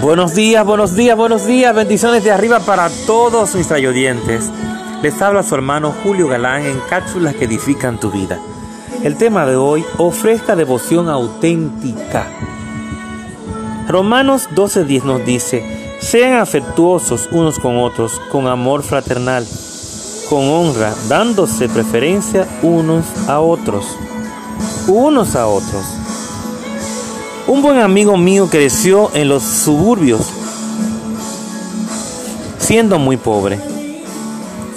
Buenos días, buenos días, buenos días. Bendiciones de arriba para todos mis rayodientes. Les habla su hermano Julio Galán en cápsulas que edifican tu vida. El tema de hoy, ofrezca devoción auténtica. Romanos 12:10 nos dice, sean afectuosos unos con otros, con amor fraternal, con honra, dándose preferencia unos a otros. Unos a otros. Un buen amigo mío creció en los suburbios, siendo muy pobre.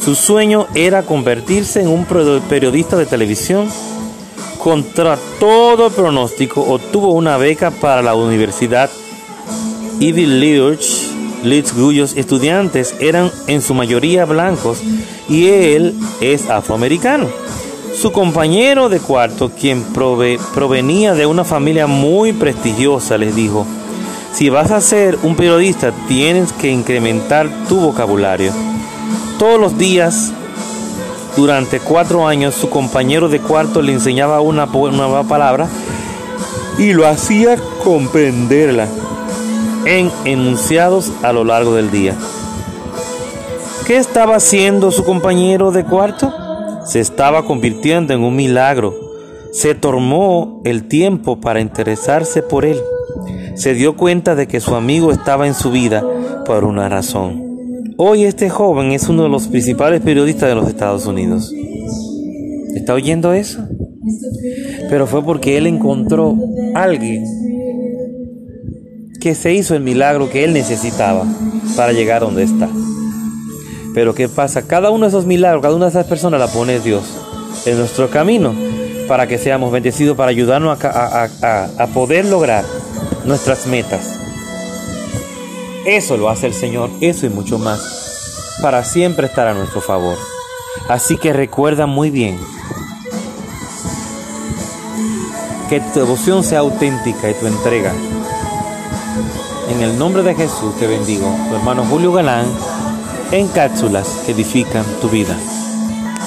Su sueño era convertirse en un periodista de televisión. Contra todo pronóstico, obtuvo una beca para la universidad Ivy League, cuyos estudiantes eran en su mayoría blancos y él es afroamericano. Su compañero de cuarto, quien provenía de una familia muy prestigiosa, les dijo, si vas a ser un periodista tienes que incrementar tu vocabulario. Todos los días, durante cuatro años, su compañero de cuarto le enseñaba una nueva palabra y lo hacía comprenderla en enunciados a lo largo del día. ¿Qué estaba haciendo su compañero de cuarto? Se estaba convirtiendo en un milagro. Se tomó el tiempo para interesarse por él. Se dio cuenta de que su amigo estaba en su vida por una razón. Hoy este joven es uno de los principales periodistas de los Estados Unidos. ¿Está oyendo eso? Pero fue porque él encontró a alguien que se hizo el milagro que él necesitaba para llegar donde está. Pero ¿qué pasa? Cada uno de esos milagros, cada una de esas personas la pone Dios en nuestro camino para que seamos bendecidos, para ayudarnos a, poder lograr nuestras metas. Eso lo hace el Señor, eso y mucho más, para siempre estar a nuestro favor. Así que recuerda muy bien que tu devoción sea auténtica y tu entrega. En el nombre de Jesús te bendigo, tu hermano Julio Galán en cápsulas que edifican tu vida.